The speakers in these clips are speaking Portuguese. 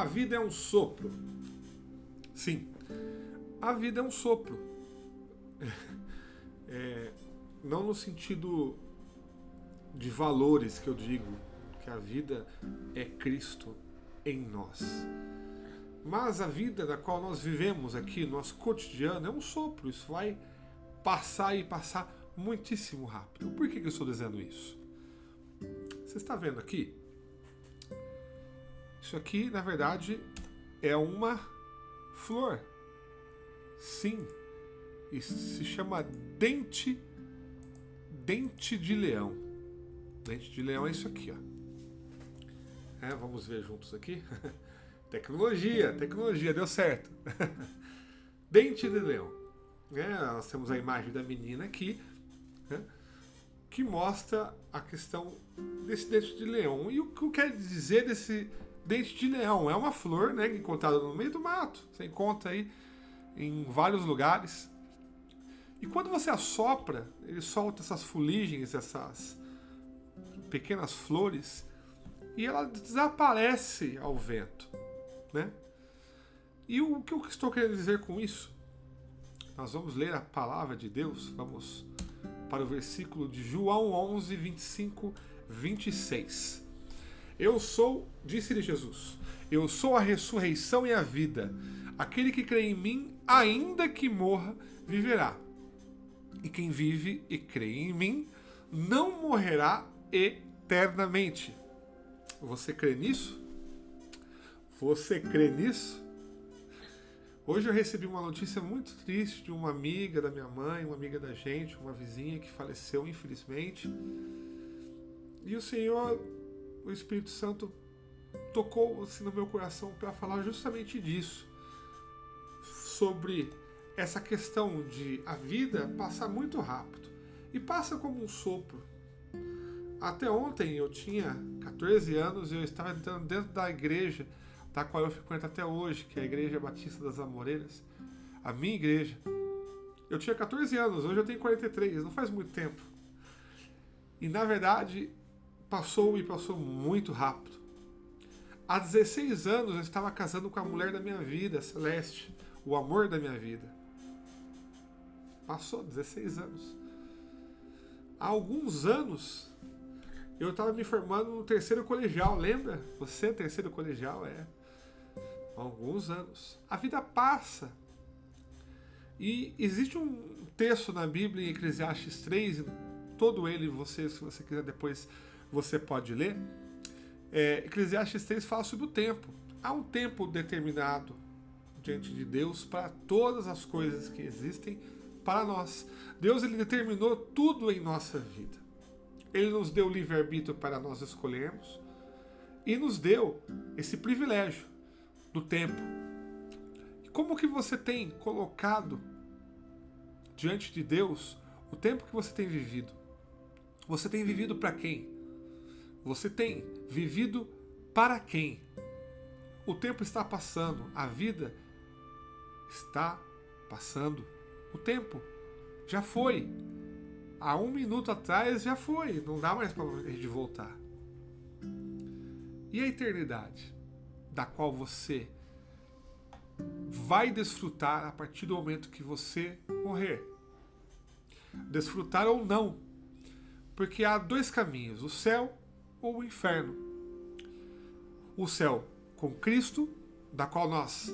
a vida é um sopro. Sim, a vida é um sopro. É, não no sentido de valores que eu digo, que a vida é Cristo em nós. Mas a vida na qual nós vivemos aqui, nosso cotidiano, é um sopro. Isso vai passar e passar muitíssimo rápido. Por que, que eu estou dizendo isso? Você está vendo aqui? Isso aqui, na verdade, é uma flor. Sim. Isso se chama dente dente de leão. Dente de leão é isso aqui, ó. É, vamos ver juntos aqui. tecnologia, tecnologia, deu certo. dente de leão. É, nós temos a imagem da menina aqui, né, que mostra a questão desse dente de leão. E o que quer dizer desse dente de leão? É uma flor né, encontrada no meio do mato. Você encontra aí em vários lugares. E quando você assopra, ele solta essas fuligens, essas pequenas flores, e ela desaparece ao vento. Né? E o que eu estou querendo dizer com isso? Nós vamos ler a palavra de Deus, vamos para o versículo de João 11, 25, 26. Eu sou, disse-lhe Jesus, eu sou a ressurreição e a vida. Aquele que crê em mim, ainda que morra, viverá. E quem vive e crê em mim, não morrerá eternamente. Você crê nisso? Você crê nisso? Hoje eu recebi uma notícia muito triste de uma amiga da minha mãe, uma amiga da gente, uma vizinha que faleceu, infelizmente. E o Senhor, o Espírito Santo, tocou assim, no meu coração para falar justamente disso. Sobre essa questão de a vida passar muito rápido. E passa como um sopro. Até ontem eu tinha 14 anos e eu estava entrando dentro da igreja da qual eu frequento até hoje, que é a Igreja Batista das Amoreiras, a minha igreja. Eu tinha 14 anos, hoje eu tenho 43, não faz muito tempo. E na verdade, passou e passou muito rápido. Há 16 anos eu estava casando com a mulher da minha vida, Celeste, o amor da minha vida. Passou 16 anos. Há alguns anos eu estava me formando no terceiro colegial, lembra? Você, terceiro colegial, é alguns anos. A vida passa. E existe um texto na Bíblia, em Eclesiastes 3, todo ele, você, se você quiser depois, você pode ler. É, Eclesiastes 3 fala sobre o tempo. Há um tempo determinado diante de Deus para todas as coisas que existem para nós. Deus ele determinou tudo em nossa vida. Ele nos deu livre-arbítrio para nós escolhermos e nos deu esse privilégio do tempo. Como que você tem colocado diante de Deus o tempo que você tem vivido? Você tem vivido para quem? Você tem vivido para quem? O tempo está passando, a vida está passando. O tempo já foi. Há um minuto atrás já foi. Não dá mais para a gente voltar. E a eternidade? da qual você vai desfrutar a partir do momento que você morrer. Desfrutar ou não. Porque há dois caminhos: o céu ou o inferno. O céu com Cristo, da qual nós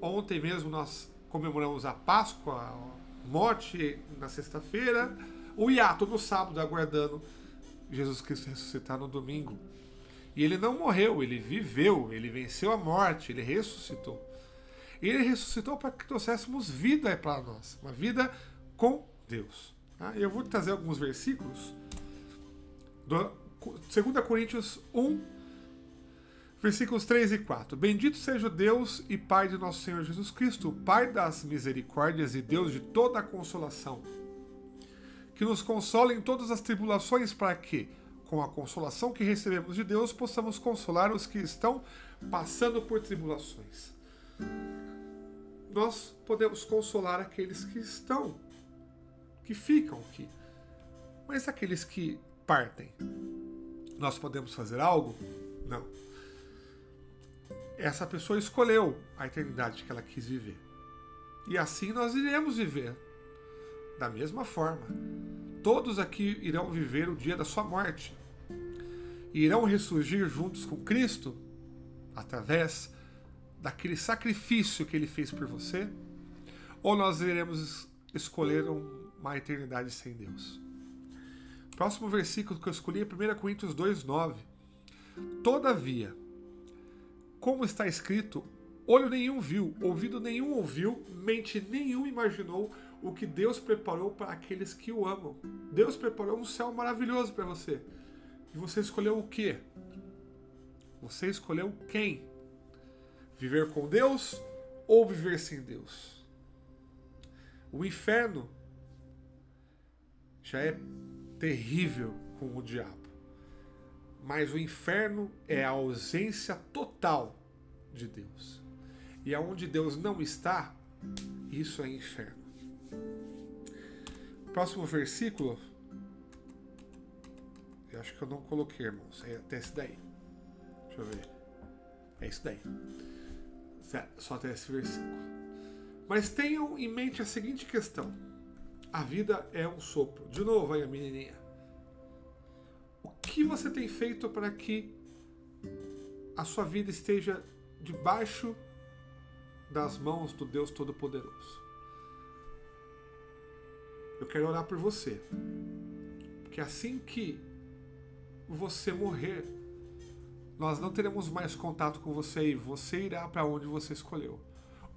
ontem mesmo nós comemoramos a Páscoa, a morte na sexta-feira, o hiato no sábado aguardando Jesus Cristo ressuscitar no domingo. E ele não morreu, ele viveu, ele venceu a morte, ele ressuscitou. E ele ressuscitou para que trouxéssemos vida para nós, uma vida com Deus. Tá? Eu vou trazer alguns versículos do 2 Coríntios 1, versículos 3 e 4. Bendito seja o Deus e Pai de nosso Senhor Jesus Cristo, Pai das misericórdias e Deus de toda a consolação, que nos consola em todas as tribulações para que, com a consolação que recebemos de Deus, possamos consolar os que estão passando por tribulações. Nós podemos consolar aqueles que estão, que ficam aqui. Mas aqueles que partem, nós podemos fazer algo? Não. essa pessoa escolheu a eternidade que ela quis viver. E assim nós iremos viver. Da mesma forma, todos aqui irão viver o dia da sua morte. E irão ressurgir juntos com Cristo através daquele sacrifício que ele fez por você, ou nós iremos escolher uma eternidade sem Deus. Próximo versículo que eu escolhi é 1 Coríntios 2,9. Todavia, como está escrito, olho nenhum viu, ouvido nenhum ouviu, mente nenhum imaginou o que Deus preparou para aqueles que o amam. Deus preparou um céu maravilhoso para você. E você escolheu o quê? Você escolheu quem? Viver com Deus ou viver sem Deus? O inferno já é terrível com o diabo. Mas o inferno é a ausência total de Deus. E aonde Deus não está, isso é inferno. Próximo versículo. Eu acho que eu não coloquei, irmãos. É até esse daí. Deixa eu ver. É isso daí. Só até esse versículo. Mas tenham em mente a seguinte questão: a vida é um sopro. De novo, aí a menininha. O que você tem feito para que a sua vida esteja debaixo das mãos do Deus Todo-Poderoso? Eu quero orar por você. Porque assim que você morrer, nós não teremos mais contato com você e você irá para onde você escolheu.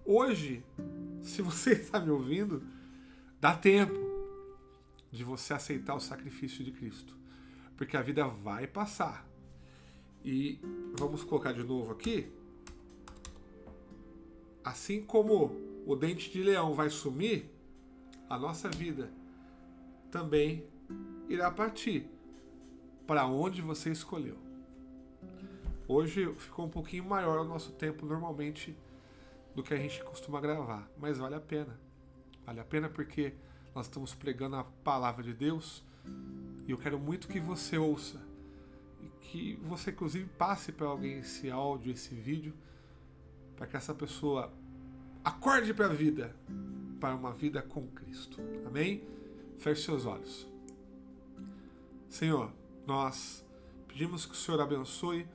Hoje, se você está me ouvindo, dá tempo de você aceitar o sacrifício de Cristo, porque a vida vai passar. E vamos colocar de novo aqui. Assim como o dente de leão vai sumir, a nossa vida também irá partir para onde você escolheu. Hoje ficou um pouquinho maior o nosso tempo normalmente do que a gente costuma gravar, mas vale a pena. Vale a pena porque nós estamos pregando a palavra de Deus e eu quero muito que você ouça e que você inclusive passe para alguém esse áudio, esse vídeo, para que essa pessoa acorde para a vida, para uma vida com Cristo. Amém? Feche seus olhos. Senhor, nós pedimos que o Senhor abençoe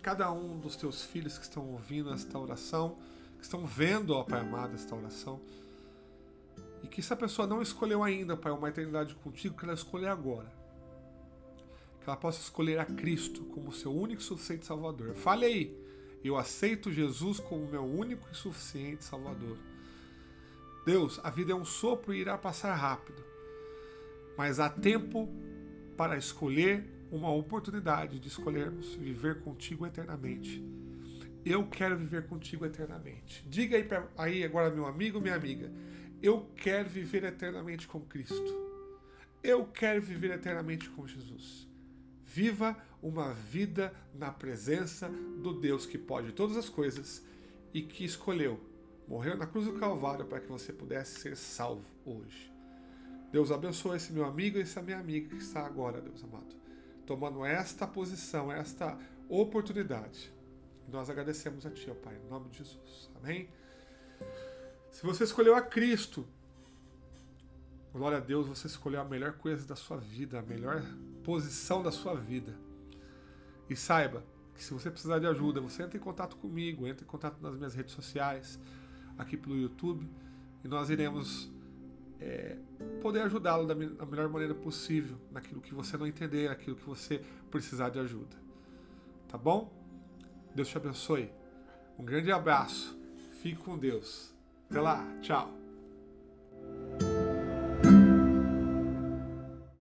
cada um dos teus filhos que estão ouvindo esta oração, que estão vendo, ó Pai amado, esta oração. E que se a pessoa não escolheu ainda, Pai, uma eternidade contigo, que ela escolha agora. Que ela possa escolher a Cristo como seu único e suficiente Salvador. Fale aí, eu aceito Jesus como meu único e suficiente Salvador. Deus, a vida é um sopro e irá passar rápido. Mas há tempo para escolher uma oportunidade de escolhermos viver contigo eternamente. Eu quero viver contigo eternamente. Diga aí, aí agora, meu amigo, minha amiga. Eu quero viver eternamente com Cristo. Eu quero viver eternamente com Jesus. Viva uma vida na presença do Deus que pode todas as coisas e que escolheu, morreu na cruz do Calvário para que você pudesse ser salvo hoje. Deus abençoe esse meu amigo e essa minha amiga que está agora, Deus amado tomando esta posição, esta oportunidade. Nós agradecemos a Ti, ó Pai, em nome de Jesus. Amém? Se você escolheu a Cristo, glória a Deus, você escolheu a melhor coisa da sua vida, a melhor posição da sua vida. E saiba que se você precisar de ajuda, você entra em contato comigo, entra em contato nas minhas redes sociais, aqui pelo YouTube, e nós iremos é, poder ajudá-lo da, da melhor maneira possível naquilo que você não entender, naquilo que você precisar de ajuda. Tá bom? Deus te abençoe. Um grande abraço. Fique com Deus. Até lá. Tchau.